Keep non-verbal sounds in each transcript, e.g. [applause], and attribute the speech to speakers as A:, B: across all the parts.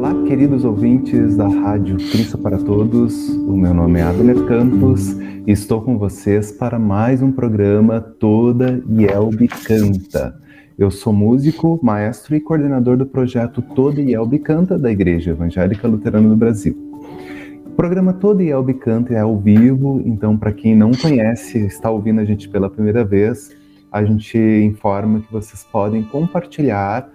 A: Olá, queridos ouvintes da Rádio Cristo para Todos. O meu nome é Abner Campos e estou com vocês para mais um programa Toda Yelbe Canta. Eu sou músico, maestro e coordenador do projeto Toda Yelbe Canta da Igreja Evangélica Luterana do Brasil. O programa Toda Yelbe Canta é ao vivo, então para quem não conhece, está ouvindo a gente pela primeira vez, a gente informa que vocês podem compartilhar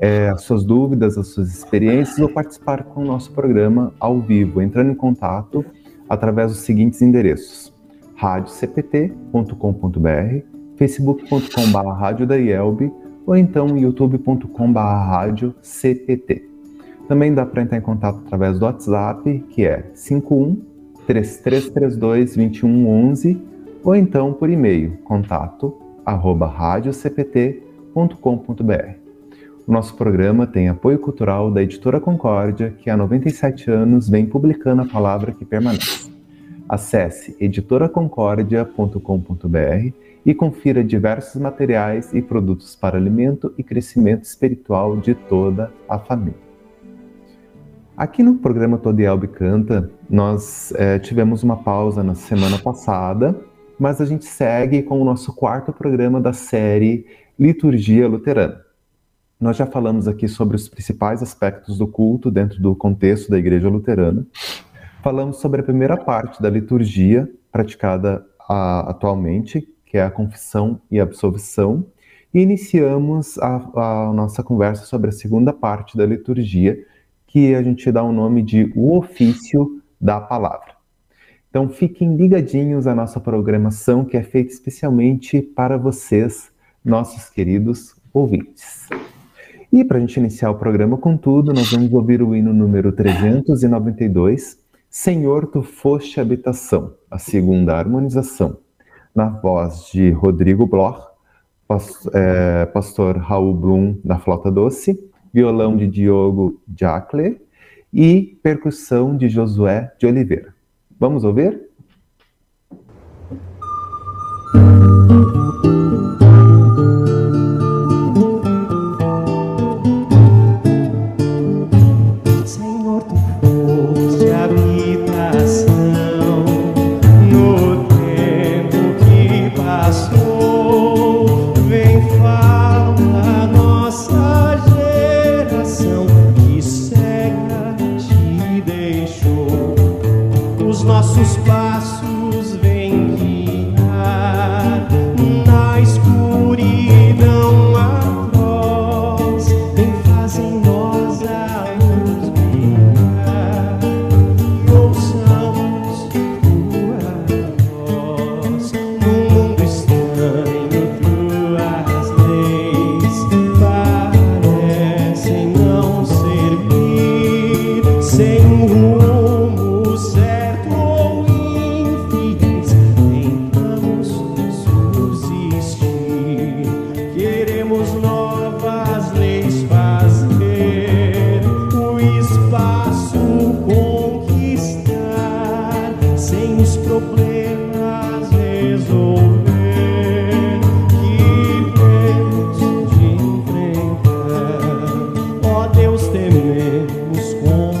A: é, as suas dúvidas, as suas experiências ou participar com o nosso programa ao vivo, entrando em contato através dos seguintes endereços: radiocpt.com.br, facebook.com.br ou então youtube.com.br cpt. Também dá para entrar em contato através do WhatsApp, que é 51 3332 2111, ou então por e-mail, contato arroba radiocpt.com.br. Nosso programa tem apoio cultural da Editora Concórdia, que há 97 anos vem publicando a palavra que permanece. Acesse editoraconcordia.com.br e confira diversos materiais e produtos para alimento e crescimento espiritual de toda a família. Aqui no programa Todielbe Canta, nós é, tivemos uma pausa na semana passada, mas a gente segue com o nosso quarto programa da série Liturgia Luterana. Nós já falamos aqui sobre os principais aspectos do culto dentro do contexto da Igreja Luterana. Falamos sobre a primeira parte da liturgia praticada a, atualmente, que é a confissão e a absolvição, e iniciamos a, a nossa conversa sobre a segunda parte da liturgia, que a gente dá o nome de o ofício da palavra. Então fiquem ligadinhos à nossa programação que é feita especialmente para vocês, nossos queridos ouvintes. E para a gente iniciar o programa com tudo, nós vamos ouvir o hino número 392, Senhor, tu foste habitação, a segunda harmonização, na voz de Rodrigo Bloch, é, pastor Raul Blum na flauta doce, violão de Diogo Jacle e percussão de Josué de Oliveira. Vamos ouvir?
B: more.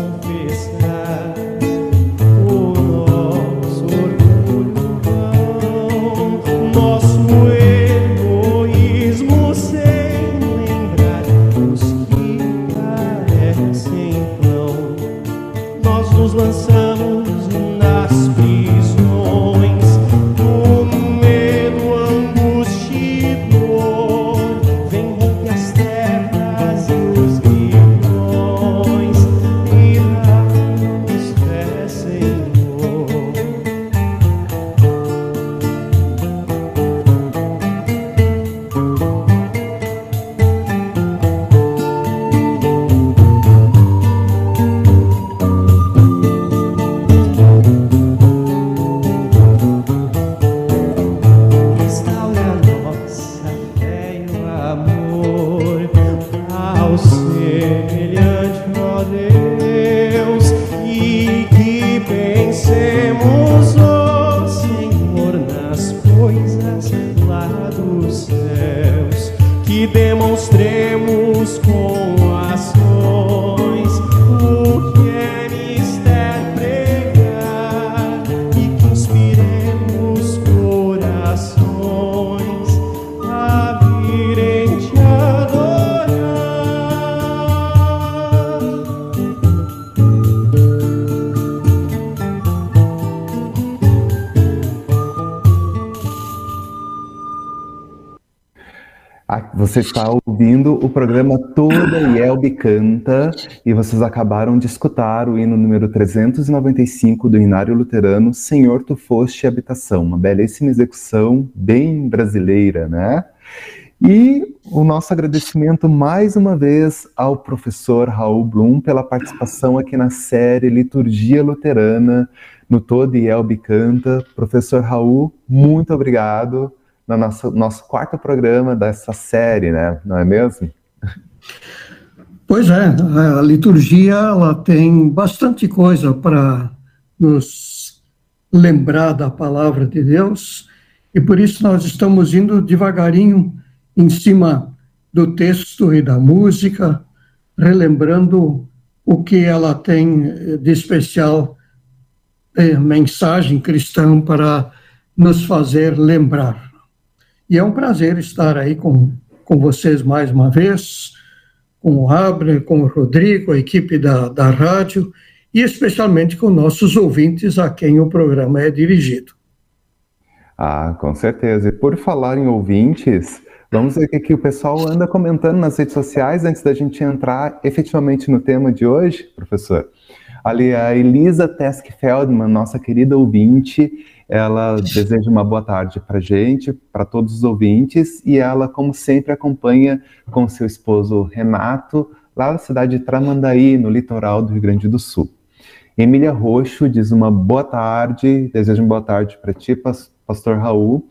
A: Você está ouvindo o programa Toda Yelbe Canta e vocês acabaram de escutar o hino número 395 do Inário Luterano, Senhor Tu Foste Habitação, uma belíssima execução bem brasileira, né? E o nosso agradecimento mais uma vez ao professor Raul Blum pela participação aqui na série Liturgia Luterana no Todo Yelbe Canta. Professor Raul, muito obrigado no nosso, nosso quarto programa dessa série, né? Não é mesmo?
B: Pois é, a liturgia ela tem bastante coisa para nos lembrar da palavra de Deus e por isso nós estamos indo devagarinho em cima do texto e da música, relembrando o que ela tem de especial é, mensagem cristã para nos fazer lembrar. E é um prazer estar aí com, com vocês mais uma vez, com o Abner, com o Rodrigo, a equipe da, da rádio, e especialmente com nossos ouvintes a quem o programa é dirigido.
A: Ah, com certeza. E por falar em ouvintes, vamos ver o que o pessoal anda comentando nas redes sociais antes da gente entrar efetivamente no tema de hoje, professor. Ali a Elisa Tesk Feldman, nossa querida ouvinte, ela deseja uma boa tarde para gente, para todos os ouvintes, e ela, como sempre, acompanha com seu esposo Renato, lá na cidade de Tramandaí, no litoral do Rio Grande do Sul. Emília Roxo diz uma boa tarde, deseja uma boa tarde para ti, pastor Raul.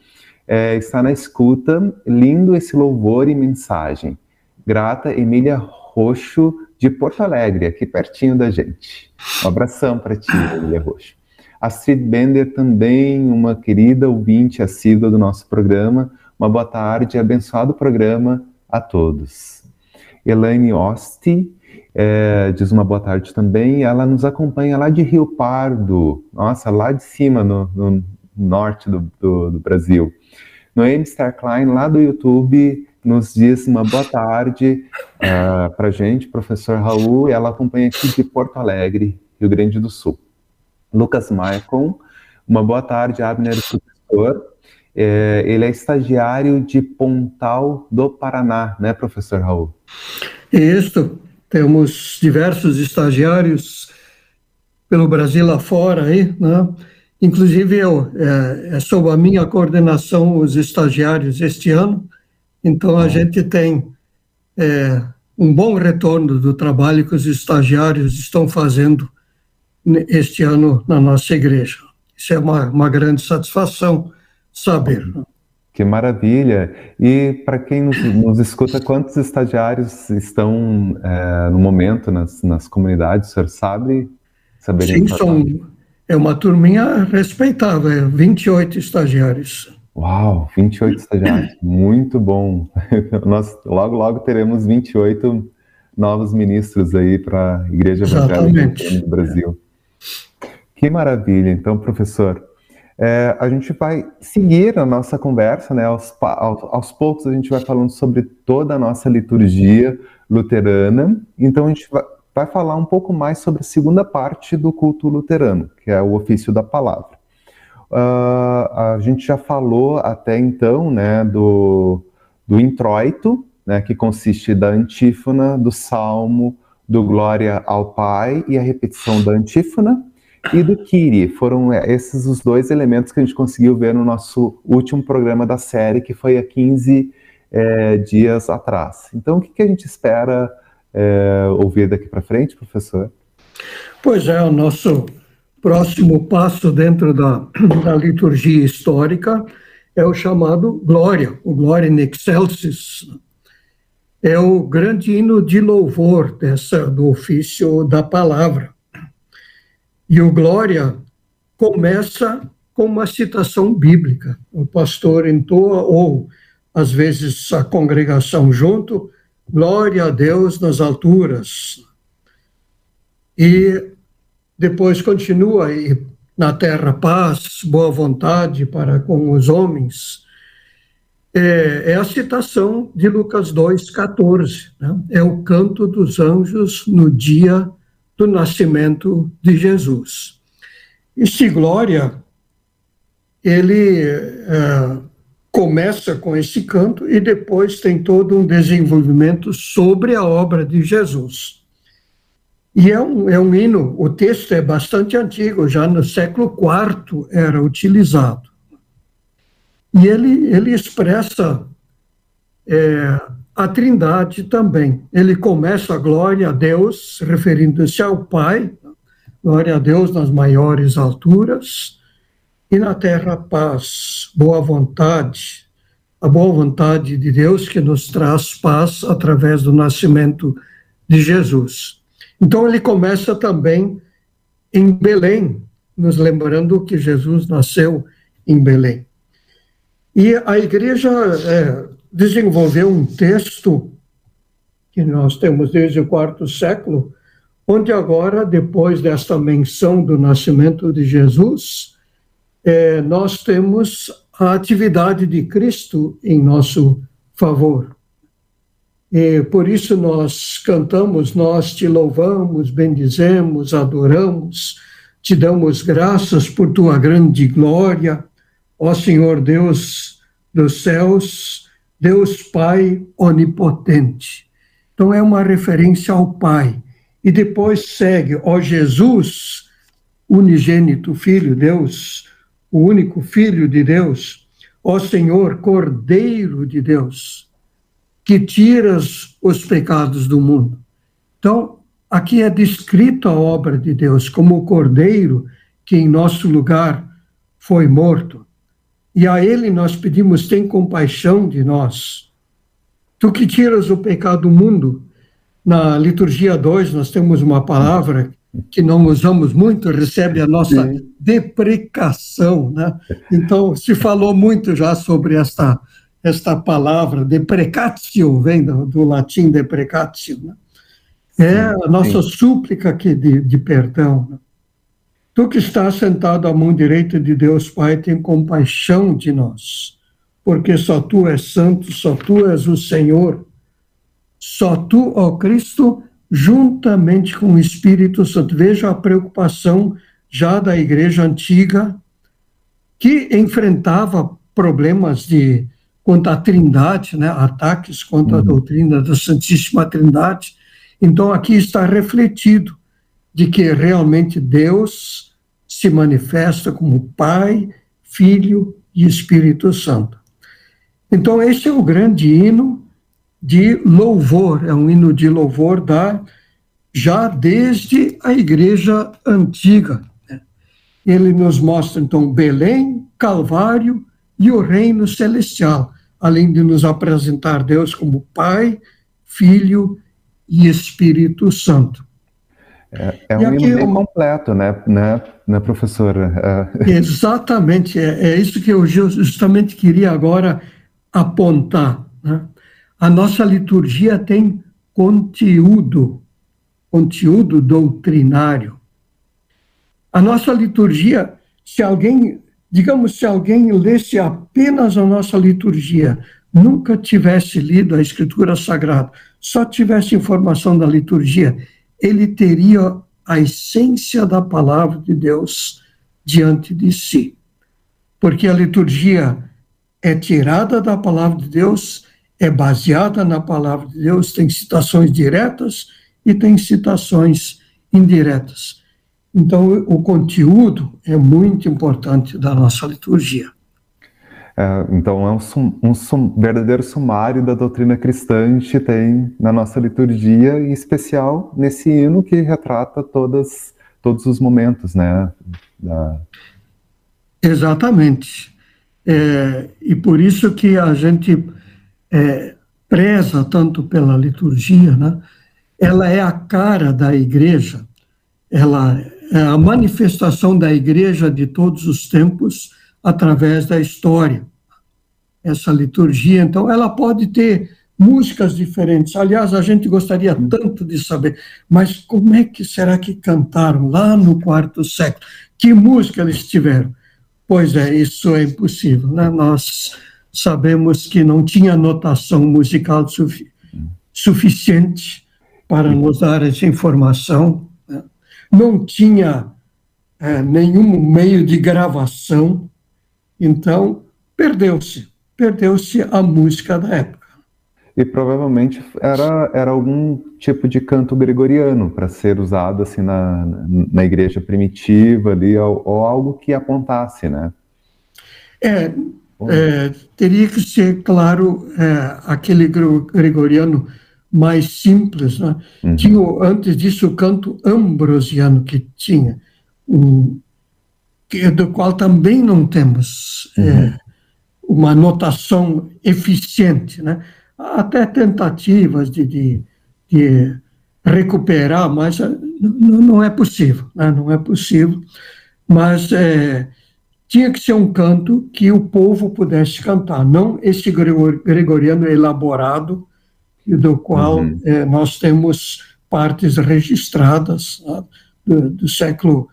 A: É, está na escuta, lindo esse louvor e mensagem. Grata, Emília Roxo, de Porto Alegre, aqui pertinho da gente. Um abração para ti, Emília Roxo. Astrid Bender, também uma querida ouvinte assídua do nosso programa. Uma boa tarde e abençoado programa a todos. Elaine Osti é, diz uma boa tarde também. Ela nos acompanha lá de Rio Pardo, nossa, lá de cima, no, no norte do, do, do Brasil. Noemi Starklein, lá do YouTube, nos diz uma boa tarde uh, é, para gente, professor Raul, ela acompanha aqui de Porto Alegre, Rio Grande do Sul. Lucas Maicon. Uma boa tarde, Abner, professor. É, ele é estagiário de Pontal do Paraná, né, professor Raul?
B: Isso, temos diversos estagiários pelo Brasil afora aí, né? Inclusive eu, é, é sob a minha coordenação os estagiários este ano, então a gente tem é, um bom retorno do trabalho que os estagiários estão fazendo este ano na nossa igreja. Isso é uma, uma grande satisfação saber.
A: Que maravilha! E para quem nos, nos, escuta, quantos estagiários estão é, no momento nas, nas comunidades? O senhor sabe?
B: Sim, são, é uma turminha respeitável, 28 é estagiários.
A: Uau, 28 estagiários, muito bom. [laughs] Nós logo, logo teremos 28 novos ministros aí para a Igreja Evangélica do Brasil. Que maravilha. Então, professor, é, a gente vai seguir a nossa conversa, né? Aos, aos, aos, poucos a gente vai falando sobre toda a nossa liturgia luterana. Então, a gente vai, vai falar um pouco mais sobre a segunda parte do culto luterano, que é o ofício da palavra. Uh, a gente já falou até então, né, do, do introito, né, que consiste da antífona, do salmo, do Glória ao Pai e a repetição da antífona, e do Kiri. Foram é, esses os dois elementos que a gente conseguiu ver no nosso último programa da série, que foi há 15 é, dias atrás. Então, o que, que a gente espera é, ouvir daqui para frente, professor?
B: Pois é, o nosso próximo passo dentro da, [clears throat] da liturgia histórica é o chamado Glória, o Glória in Excelsis. É o grande hino de louvor dessa, do ofício da palavra. E o Glória começa com uma citação bíblica. O pastor entoa, ou às vezes a congregação junto, Glória a Deus nas alturas. E depois continua e na terra paz, boa vontade para com os homens. É, é a citação de Lucas 2,14. Né? É o canto dos anjos no dia do nascimento de Jesus. Este glória, ele é, começa com esse canto e depois tem todo um desenvolvimento sobre a obra de Jesus. E é um, é um hino, o texto é bastante antigo, já no século IV era utilizado. E ele, ele expressa é, a Trindade também. Ele começa a glória a Deus, referindo-se ao Pai, glória a Deus nas maiores alturas, e na terra paz, boa vontade, a boa vontade de Deus que nos traz paz através do nascimento de Jesus. Então ele começa também em Belém, nos lembrando que Jesus nasceu em Belém. E a igreja é, desenvolveu um texto que nós temos desde o quarto século, onde agora, depois desta menção do nascimento de Jesus, é, nós temos a atividade de Cristo em nosso favor. E por isso nós cantamos, nós te louvamos, bendizemos, adoramos, te damos graças por tua grande glória, ó Senhor Deus dos céus, Deus Pai onipotente. Então é uma referência ao Pai. E depois segue, ó Jesus, unigênito Filho, Deus, o único Filho de Deus, ó Senhor, Cordeiro de Deus, que tiras os pecados do mundo. Então, aqui é descrito a obra de Deus como o Cordeiro que em nosso lugar foi morto e a Ele nós pedimos: tem compaixão de nós. Tu que tiras o pecado do mundo. Na liturgia 2, nós temos uma palavra que não usamos muito, recebe a nossa Sim. deprecação. Né? Então, se falou muito já sobre esta, esta palavra, deprecatio, vem do, do latim deprecatio. Né? É a nossa Sim. súplica aqui de, de perdão. Né? Tu que estás sentado à mão direita de Deus Pai, tem compaixão de nós, porque só tu és santo, só tu és o Senhor, só tu, ó Cristo, juntamente com o Espírito Santo. Veja a preocupação já da igreja antiga, que enfrentava problemas de quanto à Trindade, né, ataques contra uhum. a doutrina da Santíssima Trindade. Então aqui está refletido de que realmente Deus se manifesta como Pai, Filho e Espírito Santo. Então, esse é o grande hino de louvor, é um hino de louvor da já desde a igreja antiga. Né? Ele nos mostra, então, Belém, Calvário e o reino celestial, além de nos apresentar Deus como Pai, Filho e Espírito Santo.
A: É, é um bem completo, né, né, né professora?
B: É. [laughs] Exatamente, é, é, isso que eu justamente queria agora apontar. Né? A nossa liturgia tem conteúdo, conteúdo doutrinário. A nossa liturgia, se alguém, digamos, se alguém lesse apenas a nossa liturgia, nunca tivesse lido a Escritura Sagrada, só tivesse informação da liturgia, ele teria a essência da palavra de Deus diante de si. Porque a liturgia é tirada da palavra de Deus, é baseada na palavra de Deus, tem citações diretas e tem citações indiretas. Então, o conteúdo é muito importante da nossa liturgia.
A: É, então, é um, sum, um sum, verdadeiro sumário da doutrina cristã gente tem na nossa liturgia, em especial nesse hino que retrata todas, todos os momentos, né? Da...
B: Exatamente. É, e por isso que a gente é, preza tanto pela liturgia, né? Ela é a cara da igreja, ela é a manifestação da igreja de todos os tempos através da história essa liturgia. Então, ela pode ter músicas diferentes. Aliás, a gente gostaria tanto de saber, mas como é que será que cantaram lá no quarto século? Que música eles tiveram? Pois é, isso é impossível. Né? Nós sabemos que não tinha notação musical sufi suficiente para nos dar essa informação. Né? Não tinha é, nenhum meio de gravação, então perdeu-se perdeu-se a música da época.
A: E provavelmente era, era algum tipo de canto gregoriano para ser usado assim na, na igreja primitiva ali, ou, ou algo que apontasse, né?
B: É, é, teria que ser, claro, é, aquele gregoriano mais simples. Né? Uhum. Tinha, antes disso, o canto ambrosiano que tinha, um, que, do qual também não temos é, uhum. uma notação eficiente. Né? Até tentativas de, de, de recuperar, mas é, não, não é possível. Né? Não é possível. Mas é, tinha que ser um canto que o povo pudesse cantar, não esse gregoriano elaborado, do qual uhum. é, nós temos partes registradas né, do, do, século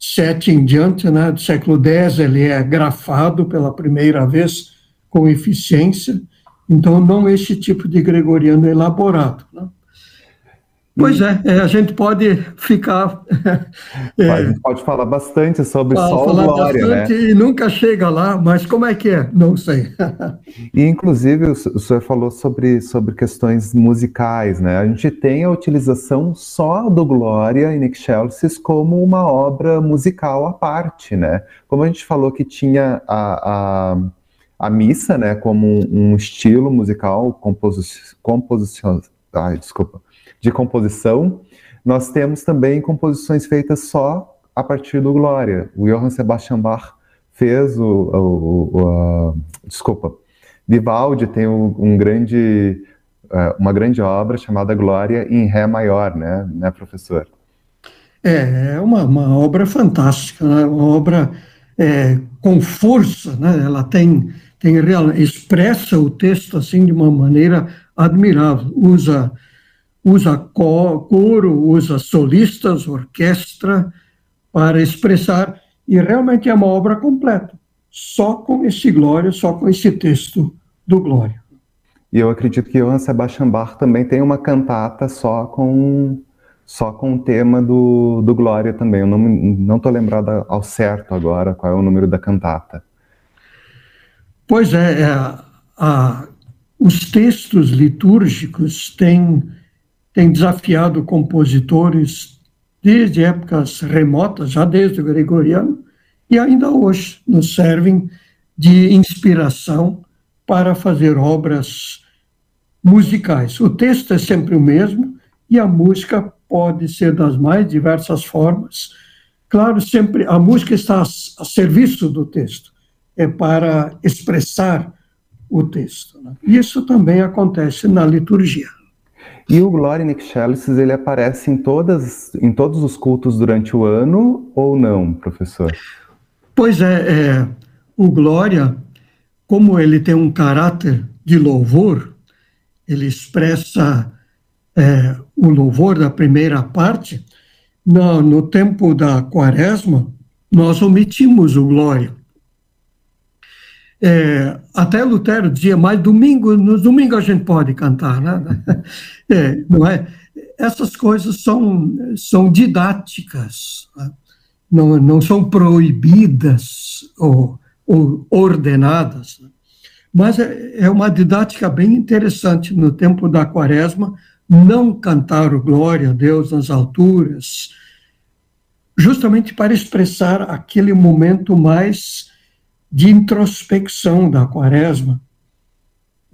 B: VII em diante, né, do século X ele é grafado pela primeira vez com eficiência, então não esse tipo de gregoriano elaborado. Né. Pois é, é, a gente pode ficar. [laughs]
A: É, a gente pode falar bastante sobre sol falar glória, né?
B: E nunca chega lá, mas como é que é? Não sei.
A: e, inclusive, o senhor falou sobre, sobre questões musicais, né? A gente tem a utilização só do Glória em Excelsis como uma obra musical à parte, né? Como a gente falou que tinha a, a, a missa, né, como um, estilo musical, composi composição. Ai, desculpa de composição, nós temos também composições feitas só a partir do Glória. O Johann Sebastian Bach fez o, o, o a, desculpa, Vivaldi tem um grande, é, uma grande obra chamada Glória em Ré maior, né, né professor?
B: É, é uma, uma obra fantástica, né? uma obra é, com força, né? ela tem, tem real, expressa o texto assim de uma maneira admirável, usa usa coro, usa solistas, orquestra, para expressar, e realmente é uma obra completa, só com esse Glória, só com esse texto do Glória.
A: E eu acredito que Johann Sebastian Bach também tem uma cantata só com só com o tema do, do Glória também. Eu não estou lembrada ao certo agora qual é o número da cantata.
B: Pois é, é a, os textos litúrgicos têm tem desafiado compositores desde épocas remotas, já desde o gregoriano, e ainda hoje nos servem de inspiração para fazer obras musicais. O texto é sempre o mesmo e a música pode ser das mais diversas formas. Claro, sempre a música está a, serviço do texto, é para expressar o texto. Né? Isso também acontece na liturgia.
A: E o Glória in Excelsis, ele aparece em, todas, em todos os cultos durante o ano ou não, professor?
B: Pois é, é o Glória, como ele tem um caráter de louvor, ele expressa é, o louvor da primeira parte, no, no tempo da quaresma, nós omitimos o Glória. É, até Lutero dizia, mas domingo, no domingo a gente pode cantar, né? [laughs] É, não é? Essas coisas são, são didáticas, né? não, não são proibidas ou, ou ordenadas, né? mas é, é uma didática bem interessante no tempo da quaresma, não cantar o glória a Deus nas alturas, justamente para expressar aquele momento mais de introspecção da quaresma,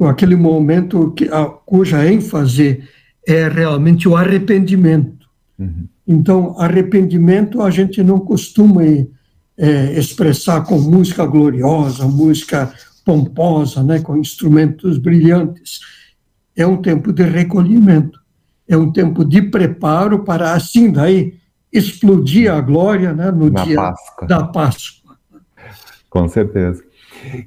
B: aquele momento que, a, cuja ênfase é realmente o arrependimento. Uhum. Então, arrependimento a gente não costuma é, expressar com música gloriosa, música pomposa, né, com instrumentos brilhantes. É um tempo de recolhimento, é um tempo de preparo para, assim, daí, explodir a glória né, no Na dia Páscoa. da Páscoa.
A: Com certeza.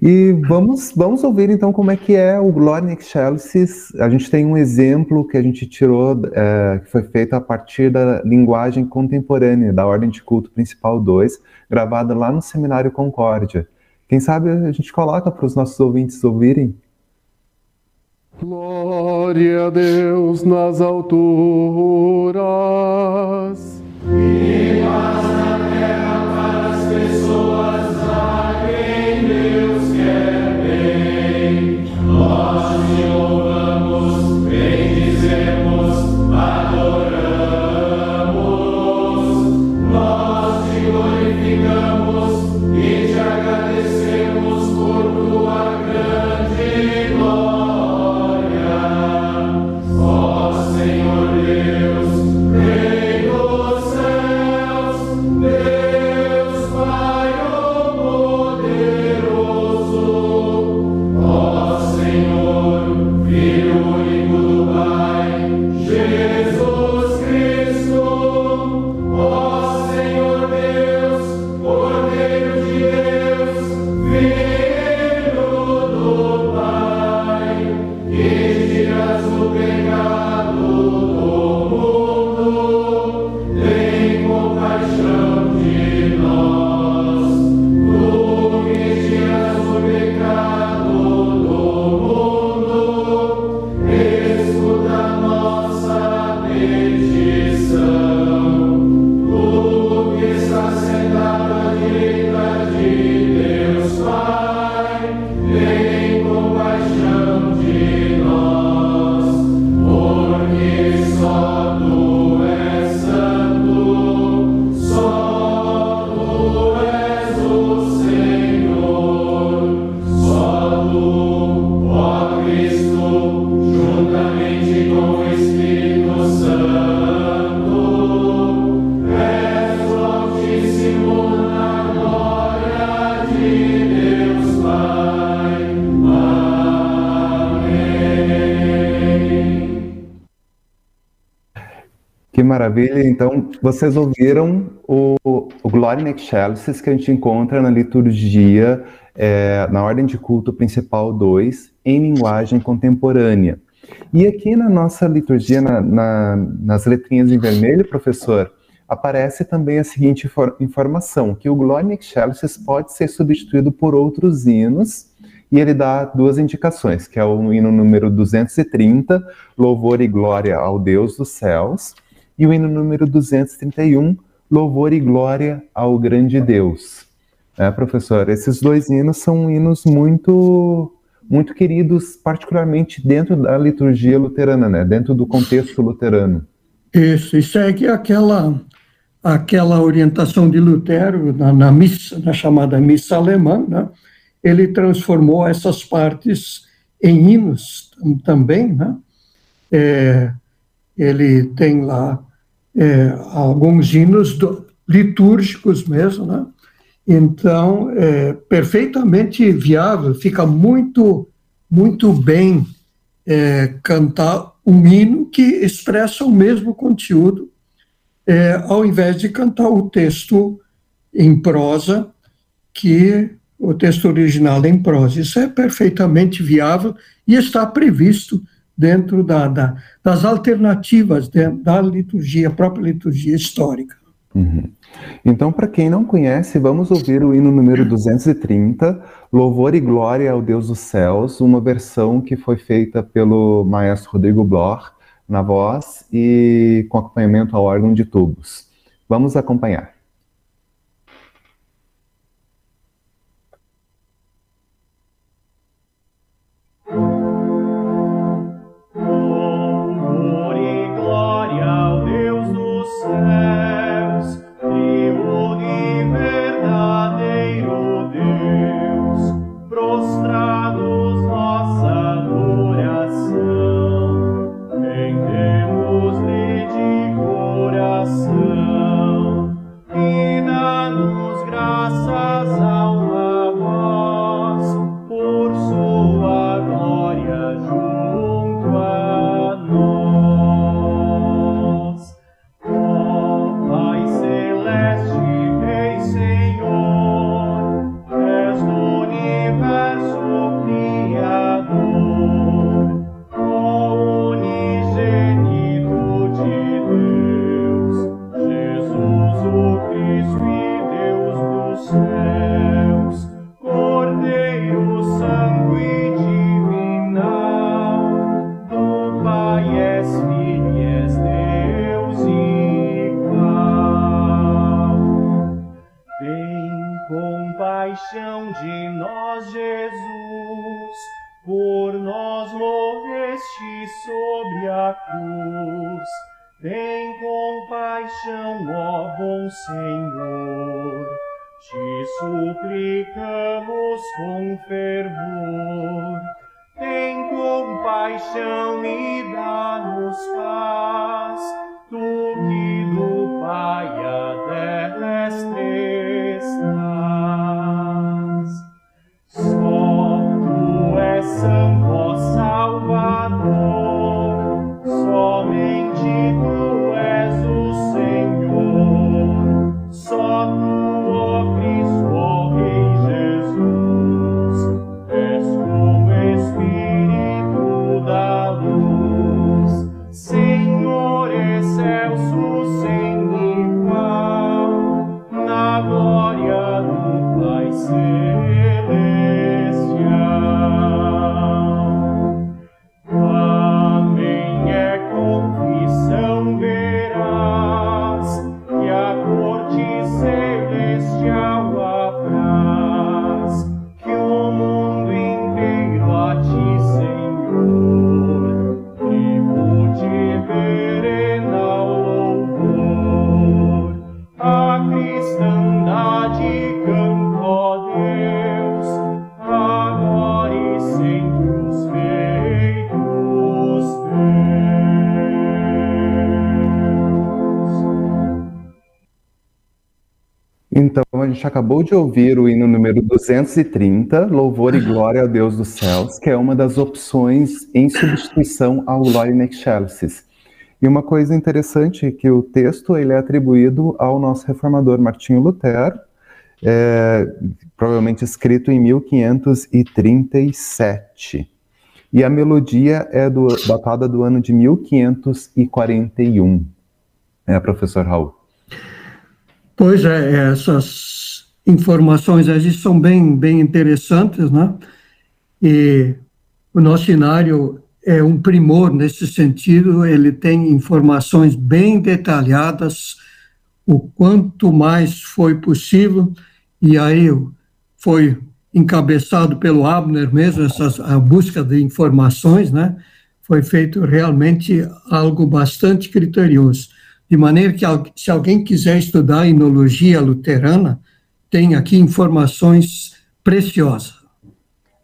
A: E vamos, vamos ouvir então como é que é o Glory Excelsis. A gente tem um exemplo que a gente tirou, é, que foi feito a partir da linguagem contemporânea da Ordem de Culto Principal 2, gravada lá no Seminário Concórdia. Quem sabe a gente coloca para os nossos ouvintes ouvirem?
C: Glória a Deus nas alturas.
D: Maravilha! Então, vocês ouviram o, o Gloria in que a gente encontra na liturgia, é, na ordem de culto principal 2, em linguagem contemporânea. E aqui na nossa liturgia, na, na, nas letrinhas em vermelho, professor, aparece também a seguinte informação, que o Gloria in Excelsis pode ser substituído por outros hinos, e ele dá duas indicações, que é o hino número 230, Louvor e Glória ao Deus dos Céus, e o hino número 231, Louvor e Glória ao Grande Deus. É, professor, esses dois hinos são hinos muito muito queridos, particularmente dentro da liturgia luterana, né? dentro do contexto luterano.
B: Isso, e segue aquela, aquela orientação de Lutero na, na, missa, na chamada missa alemã, né? ele transformou essas partes em hinos também, né? É, ele tem lá é, alguns hinos do, litúrgicos mesmo, né? Então, é perfeitamente viável, fica muito, muito bem é, cantar um hino que expressa o mesmo conteúdo, é, ao invés de cantar o texto em prosa, que o texto original em prosa. Isso é perfeitamente viável e está previsto dentro da, da, das alternativas da liturgia, própria liturgia histórica.
D: Uhum. Então, para quem não conhece, vamos ouvir o hino número 230, Louvor e Glória ao Deus dos Céus, uma versão que foi feita pelo maestro Rodrigo Bloch na voz e com acompanhamento ao órgão de tubos. Vamos acompanhar. Gente acabou de ouvir o hino número 230, Louvor e Glória ao Deus dos Céus, que é uma das opções em substituição ao in Excelsis.
A: E uma coisa interessante é que o texto ele é atribuído ao nosso reformador Martinho Lutero, é, provavelmente escrito em 1537. E a melodia é do, datada do ano de 1541. É, professor Raul.
B: Pois é, essas informações aí são bem, bem interessantes, né? E o nosso cenário é um primor nesse sentido, ele tem informações bem detalhadas, o quanto mais foi possível, e aí foi encabeçado pelo Abner mesmo, essas, a busca de informações, né? Foi feito realmente algo bastante criterioso. De maneira que, se alguém quiser estudar a enologia luterana, tem aqui informações preciosas.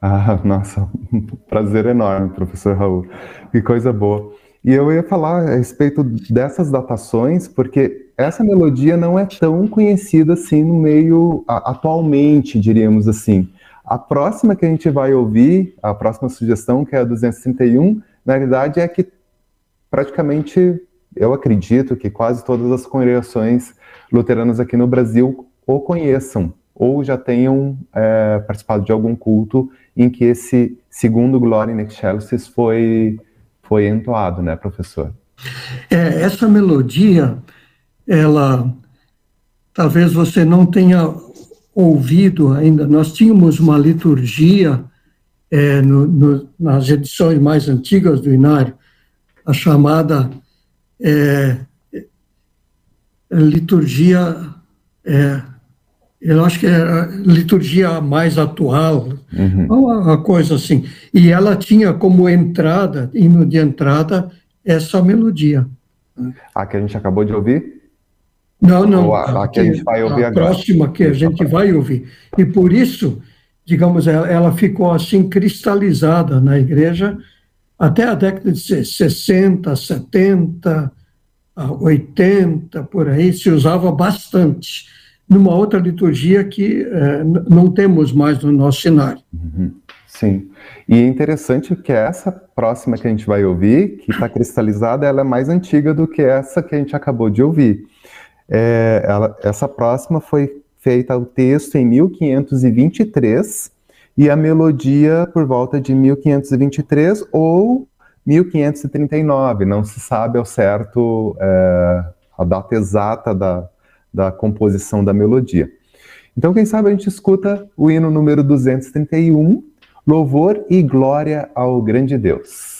A: Ah, nossa, [laughs] prazer enorme, professor Raul. Que coisa boa. E eu ia falar a respeito dessas datações, porque essa melodia não é tão conhecida assim no meio atualmente, diríamos assim. A próxima que a gente vai ouvir, a próxima sugestão, que é a 231, na realidade é que praticamente eu acredito que quase todas as congregações luteranas aqui no Brasil o conheçam ou já tenham é, participado de algum culto em que esse segundo Gloria in Excelsis foi, foi entoado, né, professor?
B: É, essa melodia, ela, talvez você não tenha ouvido ainda, nós tínhamos uma liturgia é, no, no, nas edições mais antigas do Inário, a chamada é, liturgia é, eu acho que é a liturgia mais atual, uhum. uma coisa assim. E ela tinha como entrada, hino de entrada, essa melodia.
A: A que a gente acabou de ouvir?
B: Não, não.
A: a, a, que a gente vai ouvir
B: a
A: agora.
B: A próxima que a gente vai ouvir. E por isso, digamos, ela, ela ficou assim cristalizada na igreja até a década de 60, 70, 80, por aí, se usava bastante numa outra liturgia que é, não temos mais no nosso cenário.
A: Uhum. Sim. E é interessante que essa próxima que a gente vai ouvir, que está cristalizada, ela é mais antiga do que essa que a gente acabou de ouvir. É, ela, essa próxima foi feita o texto em 1523 e a melodia por volta de 1523 ou 1539. Não se sabe ao certo é, a data exata da, da composição da melodia. Então, quem sabe a gente escuta o hino número 231, Louvor e Glória ao Grande Deus.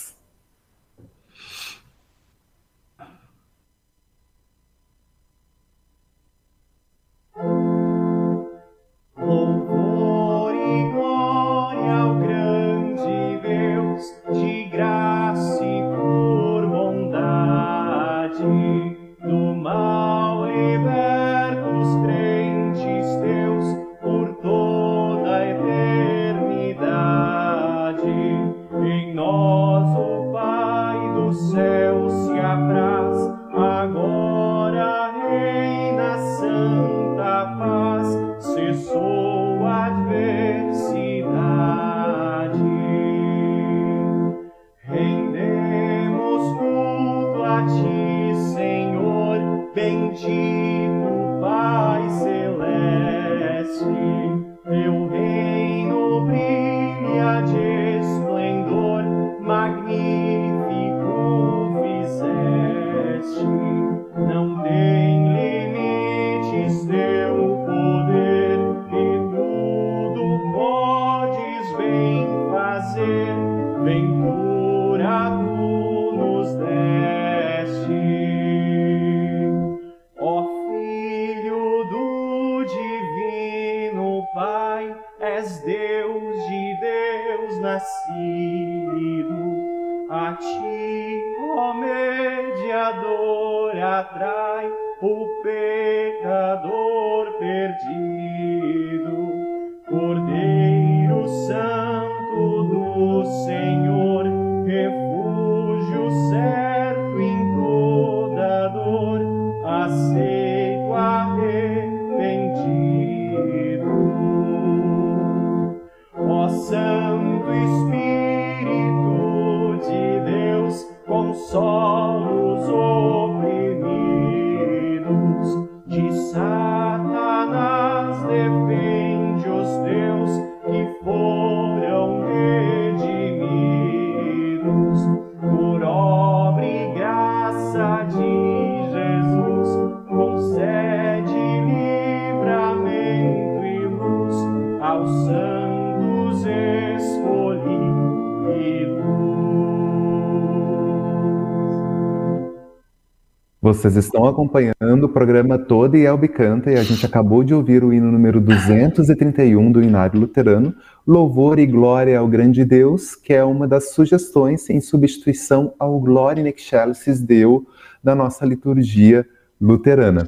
A: Vocês estão acompanhando o programa Todo e Elbe Canta e a gente acabou de ouvir o hino número 231 do Inário Luterano, Louvor e Glória ao Grande Deus, que é uma das sugestões em substituição ao Glória in Excelsis Deo da nossa liturgia luterana.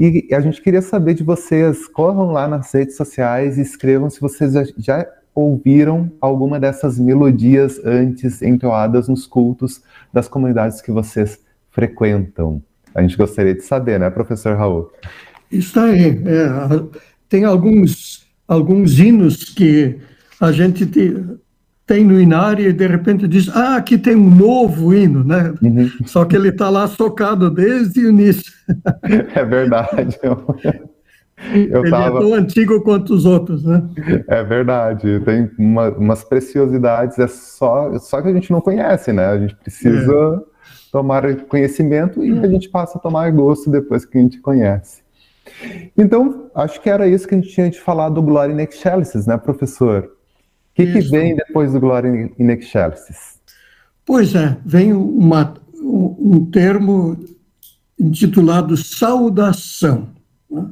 A: E a gente queria saber de vocês, corram lá nas redes sociais e escrevam se vocês já ouviram alguma dessas melodias antes entoadas nos cultos das comunidades que vocês frequentam. A gente gostaria de saber, né, professor Raul?
B: Isso aí. É, tem alguns, alguns hinos que a gente te, tem no Inário e de repente diz, ah, aqui tem um novo hino, né? Uhum. Só que ele está lá socado desde o início. [laughs]
A: É verdade.
B: Eu ele é tava... é tão antigo quanto os outros, né?
A: É verdade. Tem uma, umas preciosidades, é só, só que a gente não conhece, né? A gente precisa... É tomar conhecimento e a gente passa a tomar gosto depois que a gente conhece. Então, acho que era isso que a gente tinha de falar do Gloria in Excelsis, né, professor? O que, que vem depois do Gloria in Excelsis?
B: Pois é, vem uma, um termo intitulado saudação. Né?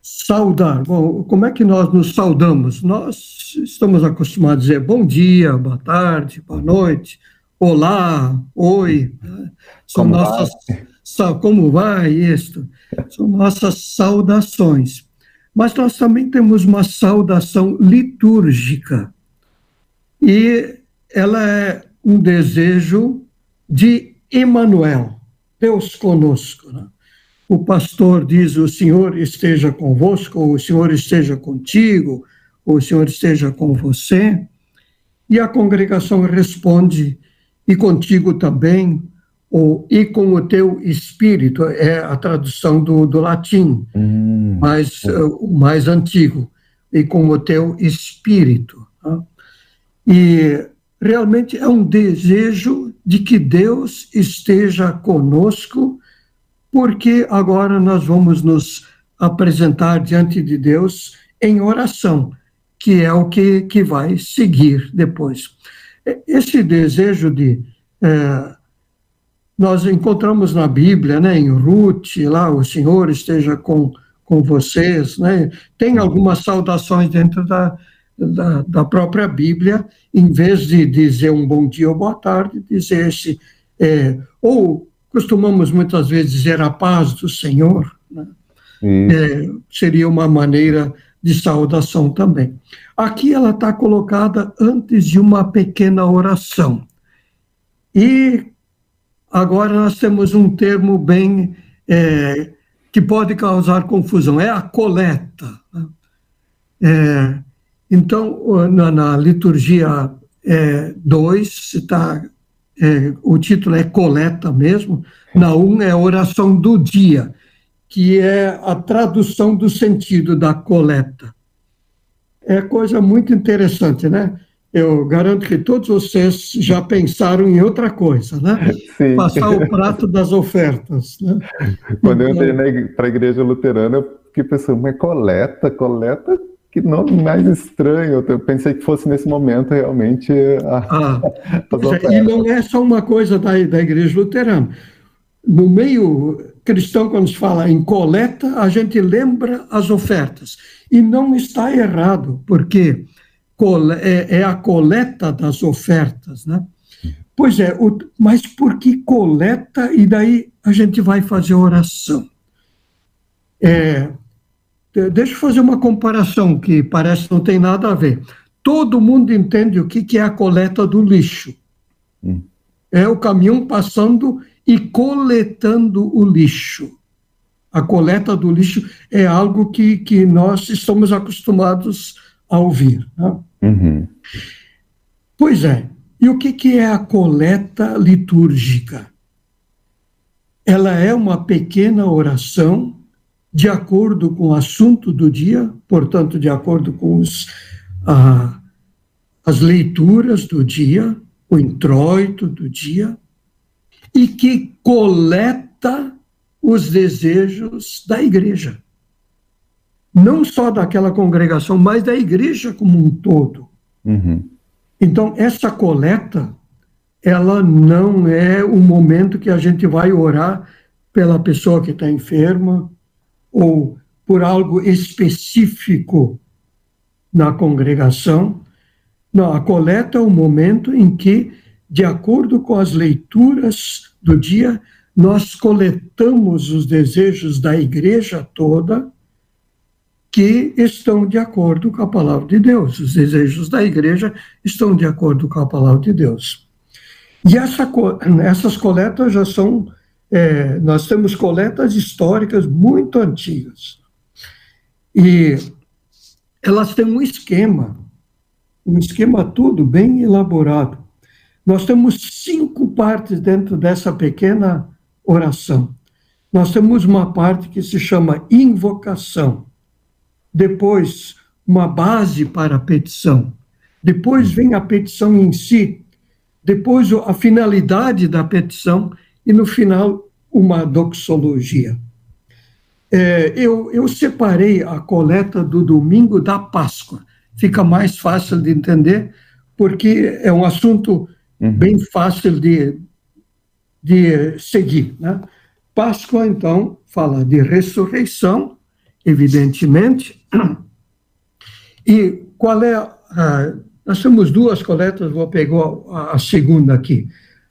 B: Saudar. Bom, como é que nós nos saudamos? Nós estamos acostumados a dizer bom dia, boa tarde, boa noite, olá, oi, são como nossas, vai? como vai isto? São nossas saudações. Mas nós também temos uma saudação litúrgica. E ela é um desejo de Emmanuel, Deus conosco. Né? O pastor diz: O Senhor esteja convosco, ou o Senhor esteja contigo, ou o Senhor esteja com você. E a congregação responde: e contigo também, ou e com o teu espírito, é a tradução do, do latim, hum. mais, uh, mais antigo, e com o teu espírito. Tá? E realmente é um desejo de que Deus esteja conosco, porque agora nós vamos nos apresentar diante de Deus em oração, que é o que, que vai seguir depois. Esse desejo de. É, nós encontramos na Bíblia, né, em Ruth, lá, o Senhor esteja com, com vocês, né? Tem algumas saudações dentro da, da, da, própria Bíblia, em vez de dizer um bom dia ou boa tarde, dizer esse. É, ou costumamos muitas vezes dizer a paz do Senhor, né? É, seria uma maneira de saudação também. Aqui ela está colocada antes de uma pequena oração. E agora nós temos um termo bem é, que pode causar confusão, é a coleta. Né? É, então, na, na liturgia 2, é, tá, é, o título é coleta mesmo, na 1 um é oração do dia que é a tradução do sentido da coleta. É coisa muito interessante, né? Eu garanto que todos vocês já pensaram em outra coisa, né? Sim. Passar o prato das ofertas. Né?
A: Quando eu entrei para a igreja luterana, eu fiquei pensando, mas coleta, coleta, que nome mais estranho. Eu pensei que fosse nesse momento realmente a,
B: ah, [laughs] E não é só uma coisa da, da igreja luterana. No meio cristão, quando se fala em coleta, a gente lembra as ofertas. E não está errado, porque é, é a coleta das ofertas, né? Pois é, mas por que coleta? E daí a gente vai fazer oração. É, deixa eu fazer uma comparação que parece que não tem nada a ver. Todo mundo entende o que é a coleta do lixo. Hum. É o caminhão passando e coletando o lixo. A coleta do lixo é algo que, que nós estamos acostumados a ouvir. Né? Uhum. Pois é. E o que, que é a coleta litúrgica? Ela é uma pequena oração de acordo com o assunto do dia, portanto, de acordo com os, ah, as leituras do dia, o introito do dia, e que coleta os desejos da igreja. Não só daquela congregação, mas da igreja como um todo. Uhum. Então, essa coleta, ela não é o momento que a gente vai orar pela pessoa que está enferma ou por algo específico na congregação. Não, a coleta é o momento em que, de acordo com as leituras do dia, nós coletamos os desejos da igreja toda que estão de acordo com a palavra de Deus. Os desejos da igreja estão de acordo com a palavra de Deus. E essa, essas coletas já são. É, nós temos coletas históricas muito antigas. E elas têm um esquema, um esquema tudo bem elaborado. Nós temos cinco partes dentro dessa pequena oração. Nós temos uma parte que se chama invocação, depois uma base para a petição, depois vem a petição em si, depois a finalidade da petição e no final uma doxologia. É, eu, eu separei a coleta do domingo da Páscoa. Fica mais fácil de entender, porque é um assunto uhum. bem fácil de, de seguir. Né? Páscoa, então, fala de ressurreição, evidentemente. E qual é a. Nós temos duas coletas, vou pegar a, a segunda aqui.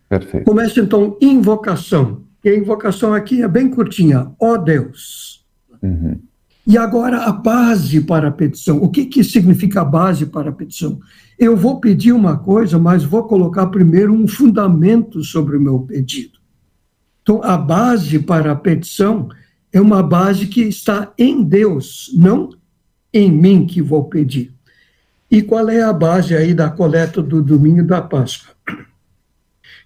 B: Perfeito. Começa então, invocação. E a invocação aqui é bem curtinha. Ó oh Deus. Uhum. E agora a base para a petição. O que, que significa a base para a petição? Eu vou pedir uma coisa, mas vou colocar primeiro um fundamento sobre o meu pedido. Então, a base para a petição é uma base que está em Deus, não em mim que vou pedir. E qual é a base aí da coleta do domingo da Páscoa?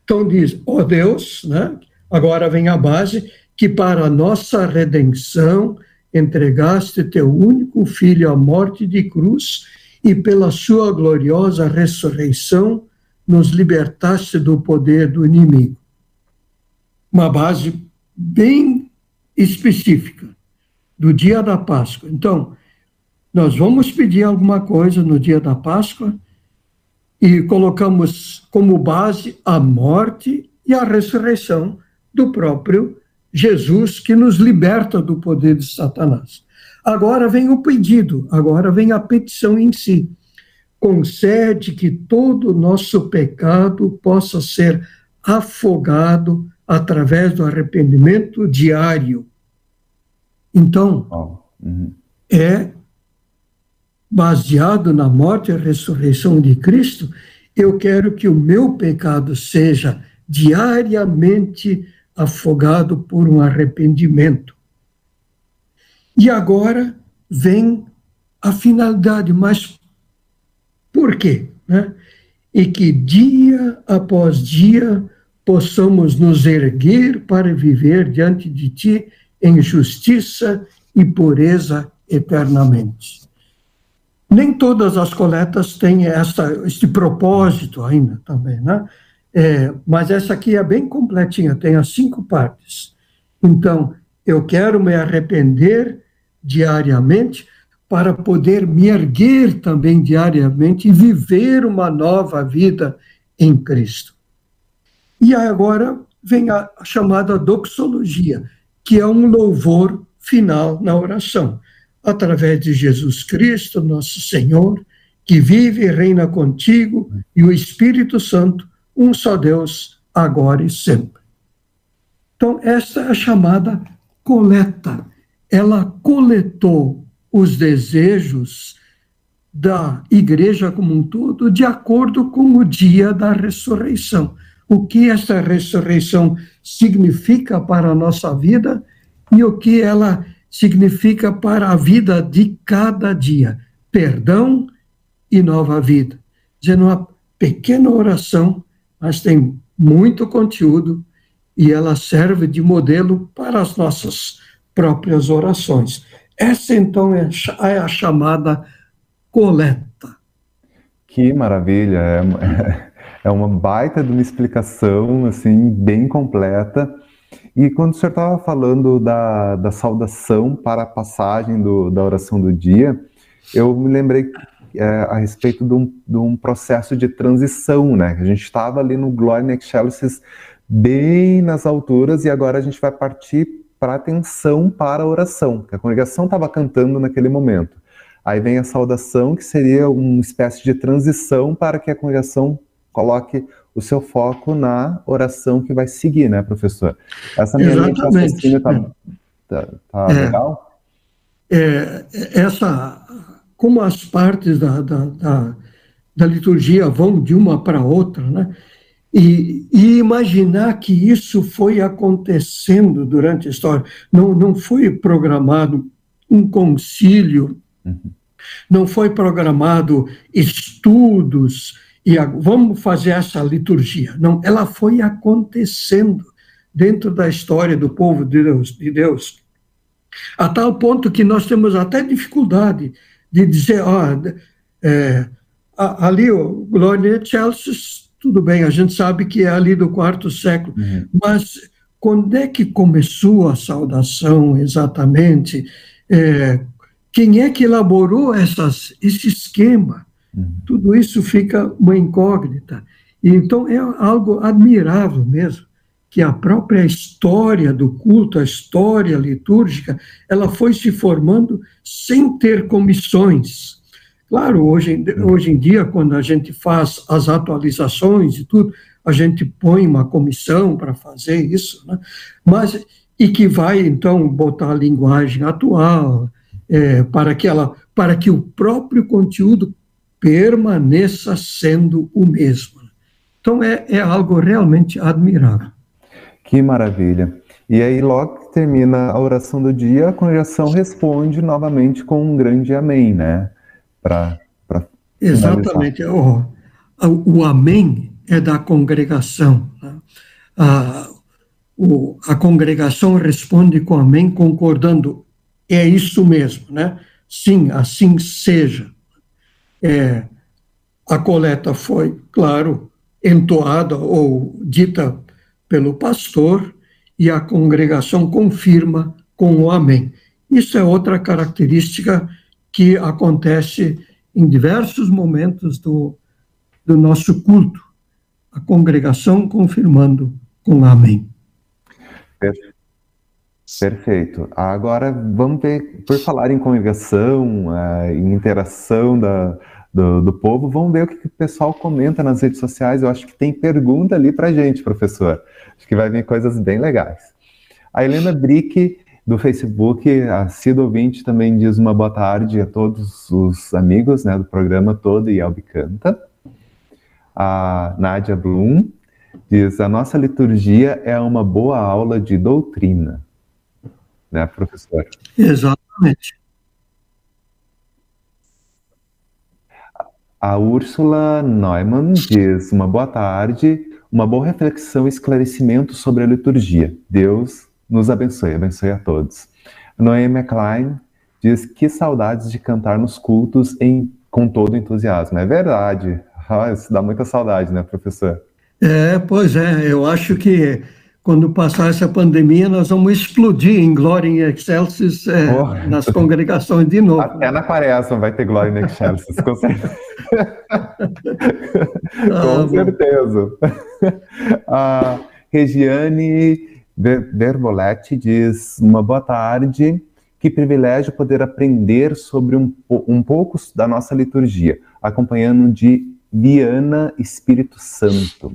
B: Então diz, ó oh Deus, né? Agora vem a base que para a nossa redenção entregaste teu único filho à morte de cruz e pela sua gloriosa ressurreição nos libertaste do poder do inimigo. Uma base bem específica do dia da Páscoa. Então, nós vamos pedir alguma coisa no dia da Páscoa e colocamos como base a morte e a ressurreição do próprio Jesus, que nos liberta do poder de Satanás. Agora vem o pedido, agora vem a petição em si. Concede que todo o nosso pecado possa ser afogado através do arrependimento diário. Então, uhum. é baseado na morte e ressurreição de Cristo, eu quero que o meu pecado seja diariamente afogado por um arrependimento. E agora vem a finalidade, mas por quê? Né? E que dia após dia possamos nos erguer para viver diante de Ti em justiça e pureza eternamente. Nem todas as coletas têm essa, esse propósito ainda também, né? É, mas essa aqui é bem completinha, tem as cinco partes. Então, eu quero me arrepender diariamente para poder me erguer também diariamente e viver uma nova vida em Cristo. E agora vem a chamada doxologia, que é um louvor final na oração, através de Jesus Cristo, nosso Senhor, que vive e reina contigo, e o Espírito Santo, um só Deus, agora e sempre. Então, essa é a chamada coleta. Ela coletou os desejos da igreja como um todo de acordo com o dia da ressurreição. O que essa ressurreição significa para a nossa vida e o que ela significa para a vida de cada dia. Perdão e nova vida. Dizendo uma pequena oração mas tem muito conteúdo e ela serve de modelo para as nossas próprias orações. Essa, então, é a é chamada coleta.
A: Que maravilha! É, [laughs] É uma baita de uma explicação, assim, bem completa. E quando o senhor estava falando da, da saudação para a passagem do, da oração do dia, eu me lembrei é, a respeito de um, de um, processo de transição, né? A gente estava ali no Gloria in Excelsis bem nas alturas e agora a gente vai partir para a atenção para a oração, que a congregação estava cantando naquele momento. Aí vem a saudação, que seria uma espécie de transição para que a congregação coloque o seu foco na oração que vai seguir, né, professor?
B: Essa minha Exatamente. linha
A: tá, tá, tá é, legal?
B: É, essa, como as partes da, da, da, da liturgia vão de uma para outra, né? E, e, imaginar que isso foi acontecendo durante a história, não, não foi programado um concílio, uhum. não foi programado estudos, e a, vamos fazer essa liturgia. Não, ela foi acontecendo dentro da história do povo de Deus, de Deus a tal ponto que nós temos até dificuldade de dizer, ó, é, ali o Glória Chelsea, tudo bem, a gente sabe que é ali do quarto século, uhum. mas quando é que começou a saudação exatamente? É, quem é que elaborou essas, esse esquema? Uhum. Tudo isso fica uma incógnita. E, então é algo admirável mesmo, que a própria história do culto, a história litúrgica, ela foi se formando sem ter comissões. Claro, hoje, hoje em dia, quando a gente faz as atualizações e tudo, a gente põe uma comissão para fazer isso, né? mas e que vai então botar a linguagem atual é, para que ela, para que o próprio conteúdo permaneça sendo o mesmo. Então é, é algo realmente admirável.
A: Que maravilha. E aí, logo termina a oração do dia, a congregação responde novamente com um grande amém, né? Pra
B: Exatamente. O, o amém é da congregação. Né? A, o, a congregação responde com amém, concordando. É isso mesmo, né? Sim, assim seja. É, a coleta foi, claro, entoada ou dita pelo pastor e a congregação confirma com o amém. Isso é outra característica que acontece em diversos momentos do, do nosso culto. A congregação confirmando com amém.
A: Perfeito. Agora vamos ver, por falar em congregação, é, em interação da, do, do, povo, vamos ver o que o pessoal comenta nas redes sociais. Eu acho que tem pergunta ali para gente, professor. Acho que vai vir coisas bem legais. A Helena Brick, do Facebook, a Cida Ouvinte também diz uma boa tarde a todos os amigos né, do programa todo e Albicanta. A Nádia Blum diz: a nossa liturgia é uma boa aula de doutrina né, professor?
B: Exatamente.
A: A Úrsula Neumann diz: uma boa tarde, uma boa reflexão e esclarecimento sobre a liturgia. Deus nos abençoe, abençoe a todos. Noemi Klein diz: que saudades de cantar nos cultos em, com todo entusiasmo. É verdade. Ah, isso dá muita saudade, né, professor?
B: É, pois é, eu acho que quando passar essa pandemia, nós vamos explodir em Glória em Excelsis é, oh. nas congregações de novo.
A: Até na quaresma vai ter Glória em Excelsis, com certeza. [laughs] com certeza. A Regiane Verboletti diz, uma boa tarde, que privilégio poder aprender sobre um, um pouco da nossa liturgia, acompanhando de Viana Espírito Santo.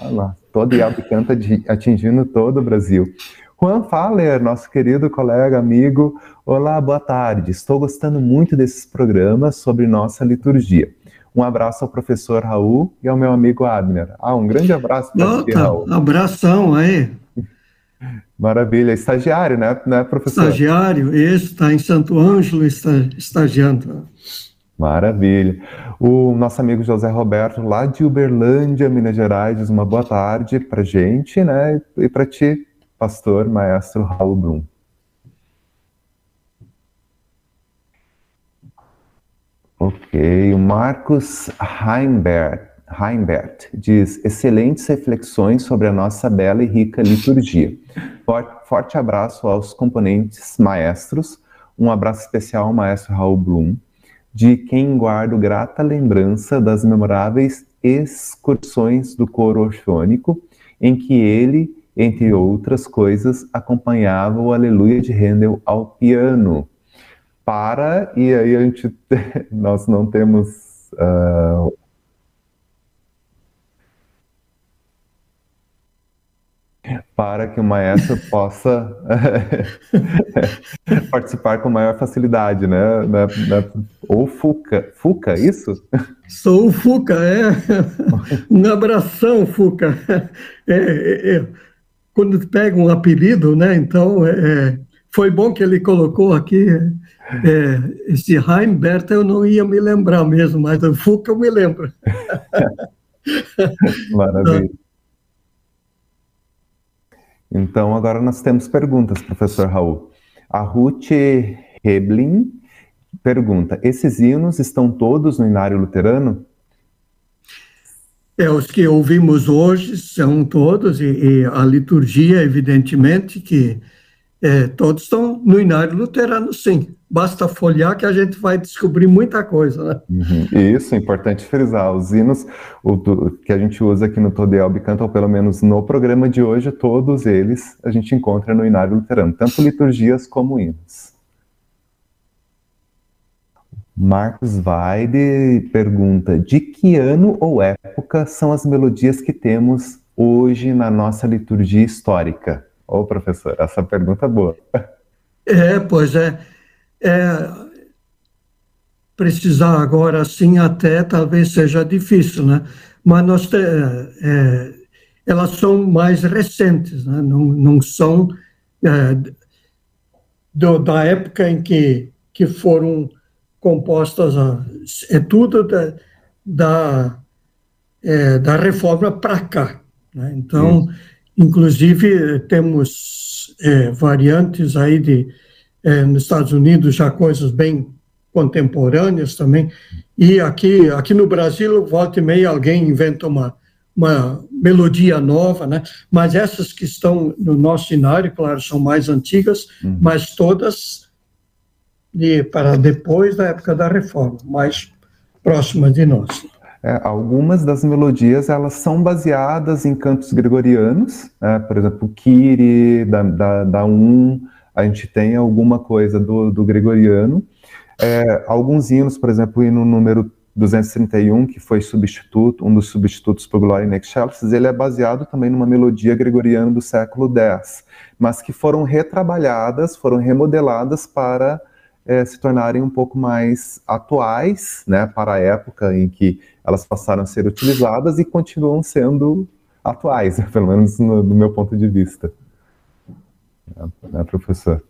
A: Olha, todo Yelp canta atingindo todo o Brasil. Juan Faller, nosso querido colega, amigo, olá, boa tarde. Estou gostando muito desses programas sobre nossa liturgia. Um abraço ao professor Raul e ao meu amigo Abner. Ah, um grande abraço
B: para você, Raul. Abração aí.
A: Maravilha. Estagiário, né, né professor?
B: Estagiário, esse está em Santo Ângelo, está estagiando.
A: Maravilha. O nosso amigo José Roberto, lá de Uberlândia, Minas Gerais, diz uma boa tarde para gente, né? E para ti, pastor, maestro Raul Brum. Ok, o Marcos Heimberg, Heimbert diz: excelentes reflexões sobre a nossa bela e rica liturgia. Forte abraço aos componentes maestros, um abraço especial ao maestro Raul Blum, de quem guardo grata lembrança das memoráveis excursões do coro orfônico, em que ele, entre outras coisas, acompanhava o Aleluia de Handel ao piano. Para, e aí a gente, [laughs] nós não temos uh, para que o maestro possa [laughs] participar com maior facilidade, né? Ou Fuca. Fuca, isso?
B: Sou o Fuca, é. Um abração, Fuca. É, é, é. Quando pega um apelido, né? Então, é, é, foi bom que ele colocou aqui. É, esse Heimbert eu não ia me lembrar mesmo, mas o Fuca eu me lembro. [laughs]
A: Maravilha. Então, agora nós temos perguntas, professor Raul. A Ruth Heblin pergunta: esses hinos estão todos no Inário Luterano?
B: É, os que ouvimos hoje são todos, e, e a liturgia, evidentemente, que é, todos estão no Inário Luterano, sim. Basta folhear que a gente vai descobrir muita coisa, né?
A: Uhum. Isso, é importante frisar. Os hinos o, que a gente usa aqui no Todelb Canto, ou pelo menos no programa de hoje, todos eles a gente encontra no Inário Luterano, tanto liturgias como hinos. Marcos Weide pergunta: de que ano ou época são as melodias que temos hoje na nossa liturgia histórica? Ô, professor, essa pergunta é boa.
B: É, pois é. é precisar agora sim até talvez seja difícil, né? Mas nós te, é, elas são mais recentes, né? não, não são é, do, da época em que, que foram compostas, a, é tudo da, da, é, da reforma para cá. Né? Então, Isso Inclusive, temos é, variantes aí de, é, nos Estados Unidos, já coisas bem contemporâneas também. E aqui, aqui no Brasil, volta e meia, alguém inventa uma, uma melodia nova, né? Mas essas que estão no nosso cenário, claro, são mais antigas, uhum. mas todas de, para depois da época da reforma, mais próximas de nós.
A: É, algumas das melodias elas são baseadas em cantos gregorianos, né? por exemplo, o Kyrie, da, da, da Um, a gente tem alguma coisa do, do gregoriano. É, alguns hinos, por exemplo, o hino número 231, que foi substituto, um dos substitutos para Gloria in Excelsis, ele é baseado também numa melodia gregoriana do século X, mas que foram retrabalhadas, foram remodeladas para é, se tornarem um pouco mais atuais, né, para a época em que elas passaram a ser utilizadas e continuam sendo atuais, [laughs] pelo menos no, meu ponto de vista. É, professor?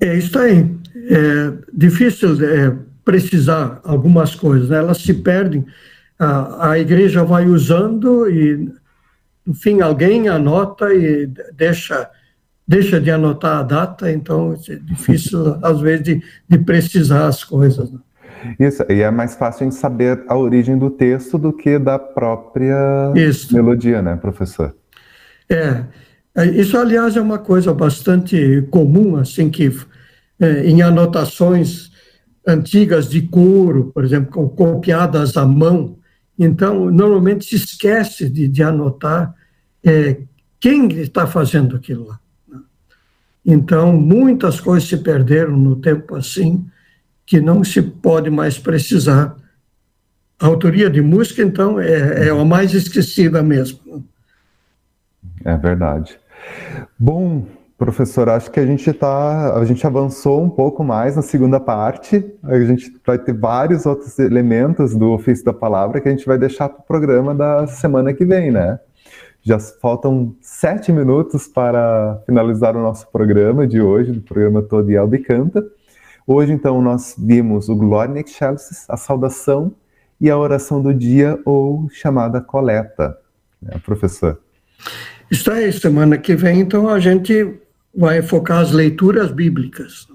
B: É isso aí. É difícil é, precisar algumas coisas, né? elas se perdem. A, a igreja vai usando e, no fim, alguém anota e deixa deixa de anotar a data, então é difícil, [laughs] às vezes, de, de precisar as coisas. Né?
A: Isso, e é mais fácil de saber a origem do texto do que da própria isso. melodia, né, professor?
B: É, é, isso, aliás, é uma coisa bastante comum, assim, que é, em anotações antigas de couro, por exemplo, copiadas à mão, então, normalmente se esquece de, de anotar é, quem está fazendo aquilo lá. Então, muitas coisas se perderam no tempo assim, que não se pode mais precisar. A autoria de música, então, é, é a mais esquecida mesmo.
A: É verdade. Bom, professor, acho que a gente tá, a gente avançou um pouco mais na segunda parte. A gente vai ter vários outros elementos do ofício da palavra que a gente vai deixar para o programa da semana que vem, né? Já faltam sete minutos para finalizar o nosso programa de hoje, do programa Todo Albi Canta. Hoje, então, nós vimos o Glória in Excelsis, a saudação e a oração do dia, ou chamada coleta, né, professor?
B: Isso aí, semana que vem, então, a gente vai focar as leituras bíblicas.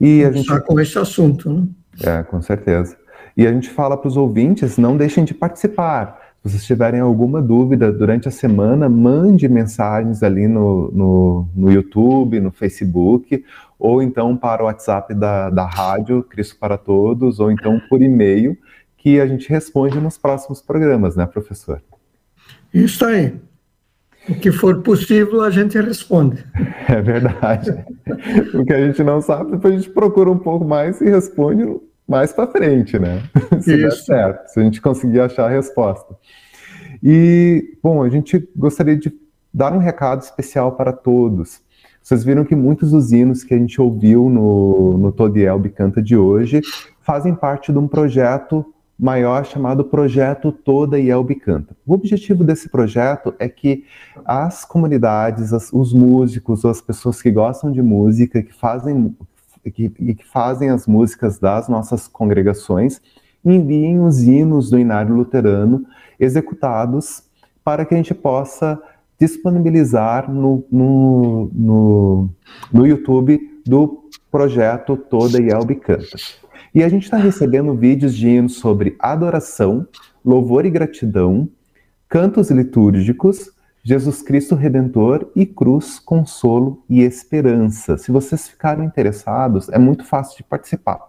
A: E a gente...
B: com esse assunto, né?
A: É, com certeza. E a gente fala para os ouvintes, não deixem de participar. Se vocês tiverem alguma dúvida durante a semana, mande mensagens ali no, no, no YouTube, no Facebook, ou então para o WhatsApp da, da rádio Cristo para Todos, ou então por e-mail, que a gente responde nos próximos programas, né, professor?
B: Isso aí. O que for possível, a gente responde. [laughs]
A: É verdade. o que a gente não sabe, depois a gente procura um pouco mais e responde mais para frente, né? [laughs] Se Isso. der certo, se a gente conseguir achar a resposta. E, bom, a gente gostaria de dar um recado especial para todos. Vocês viram que muitos dos hinos que a gente ouviu no, no Todiel Bicanta de hoje fazem parte de um projeto maior chamado Projeto Toda Yelb Canta. O objetivo desse projeto é que as comunidades, as, os músicos, as pessoas que gostam de música, que fazem, que, que fazem as músicas das nossas congregações, enviem os hinos do Inário Luterano executados para que a gente possa disponibilizar no, no, no, no YouTube do projeto Toda Yelb Canta. E a gente está recebendo vídeos de hinos sobre adoração, louvor e gratidão, cantos litúrgicos, Jesus Cristo Redentor e cruz, consolo e esperança. Se vocês ficarem interessados, é muito fácil de participar.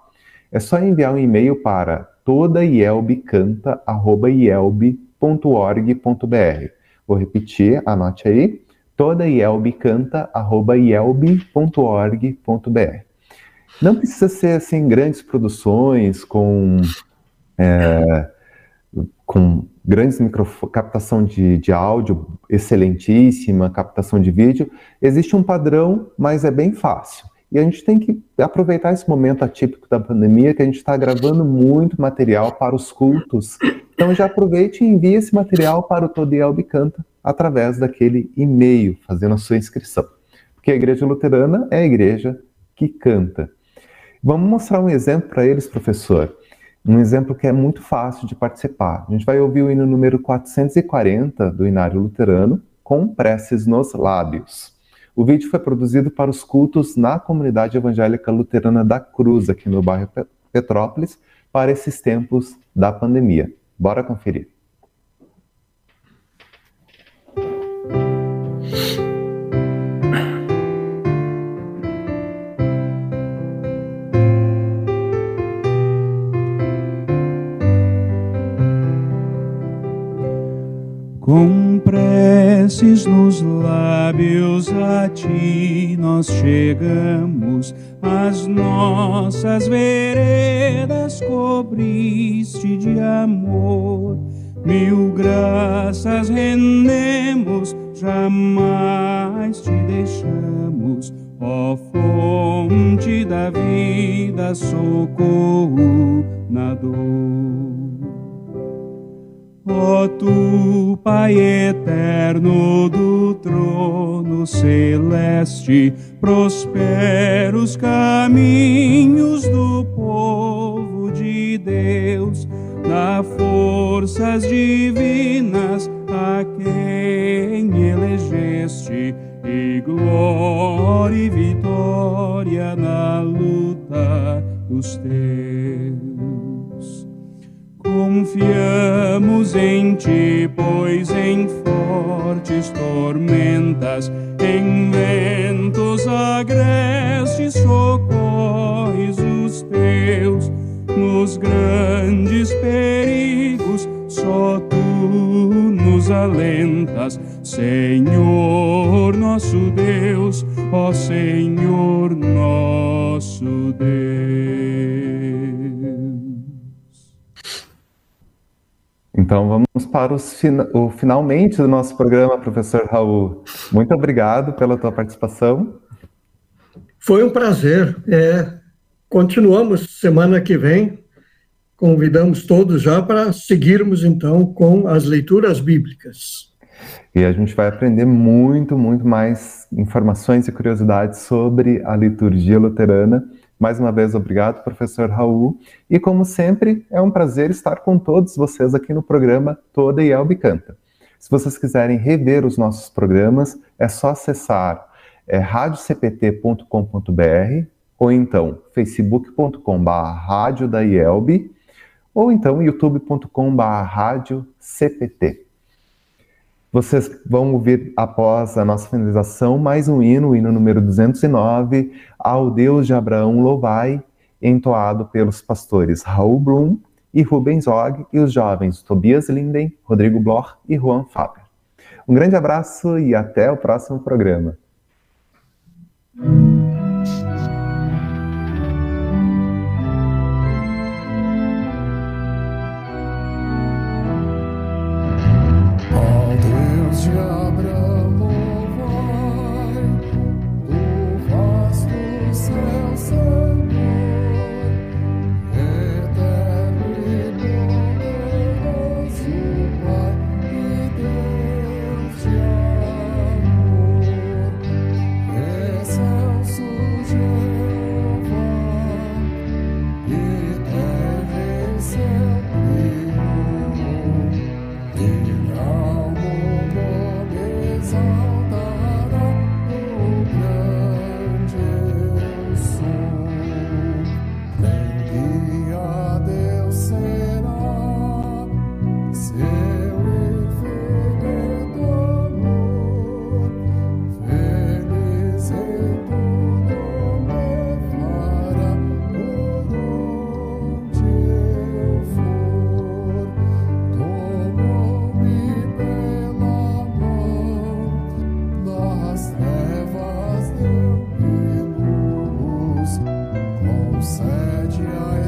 A: É só enviar um e-mail para todaielbcanta.ielb.org.br. Vou repetir, anote aí, todaielbcanta.ielb.org.br. Não precisa ser assim grandes produções com é, com grandes microfones, captação de, de áudio excelentíssima, captação de vídeo. Existe um padrão, mas é bem fácil. E a gente tem que aproveitar esse momento atípico da pandemia, que a gente está gravando muito material para os cultos. Então já aproveite e envie esse material para o Todiel Bicanta através daquele e-mail, fazendo a sua inscrição. Porque a igreja luterana é a igreja que canta. Vamos mostrar um exemplo para eles, professor. Um exemplo que é muito fácil de participar. A gente vai ouvir o hino número 440 do Inário Luterano, com preces nos lábios. O vídeo foi produzido para os cultos na comunidade evangélica luterana da Cruz, aqui no bairro Petrópolis, para esses tempos da pandemia. Bora conferir.
D: Com preces nos lábios a ti nós chegamos, as nossas veredas cobriste de amor. Mil graças rendemos, jamais te deixamos, ó fonte da vida, socorro na dor. Ó tu, Pai eterno do trono celeste, prospera os caminhos do povo de Deus, dá forças divinas a quem elegeste, e glória e vitória na luta dos teus. Confiamos em ti, pois em fortes tormentas, em ventos agrestes, socorres os teus. Nos grandes perigos, só tu nos alentas, Senhor nosso Deus, ó Senhor nosso Deus.
A: Então vamos para o finalmente do nosso programa, professor Raul. Muito obrigado pela tua participação.
B: Foi um prazer. É, continuamos semana que vem. Convidamos todos já para seguirmos então com as leituras bíblicas.
A: E a gente vai aprender muito, muito mais informações e curiosidades sobre a liturgia luterana mais uma vez, obrigado, professor Raul. E como sempre, é um prazer estar com todos vocês aqui no programa Toda Yelb Canta. Se vocês quiserem rever os nossos programas, é só acessar é, radiocpt.com.br ou então facebook.com.br
E: ou então youtube.com/cpt. Vocês vão ouvir após a nossa finalização mais um hino, o hino número 209, ao Deus de Abraão louvai, entoado pelos pastores Raul Blum e Rubens Og e os jovens Tobias Linden, Rodrigo Bloch e Juan Faber. Um grande abraço e até o próximo programa.
F: Jesus.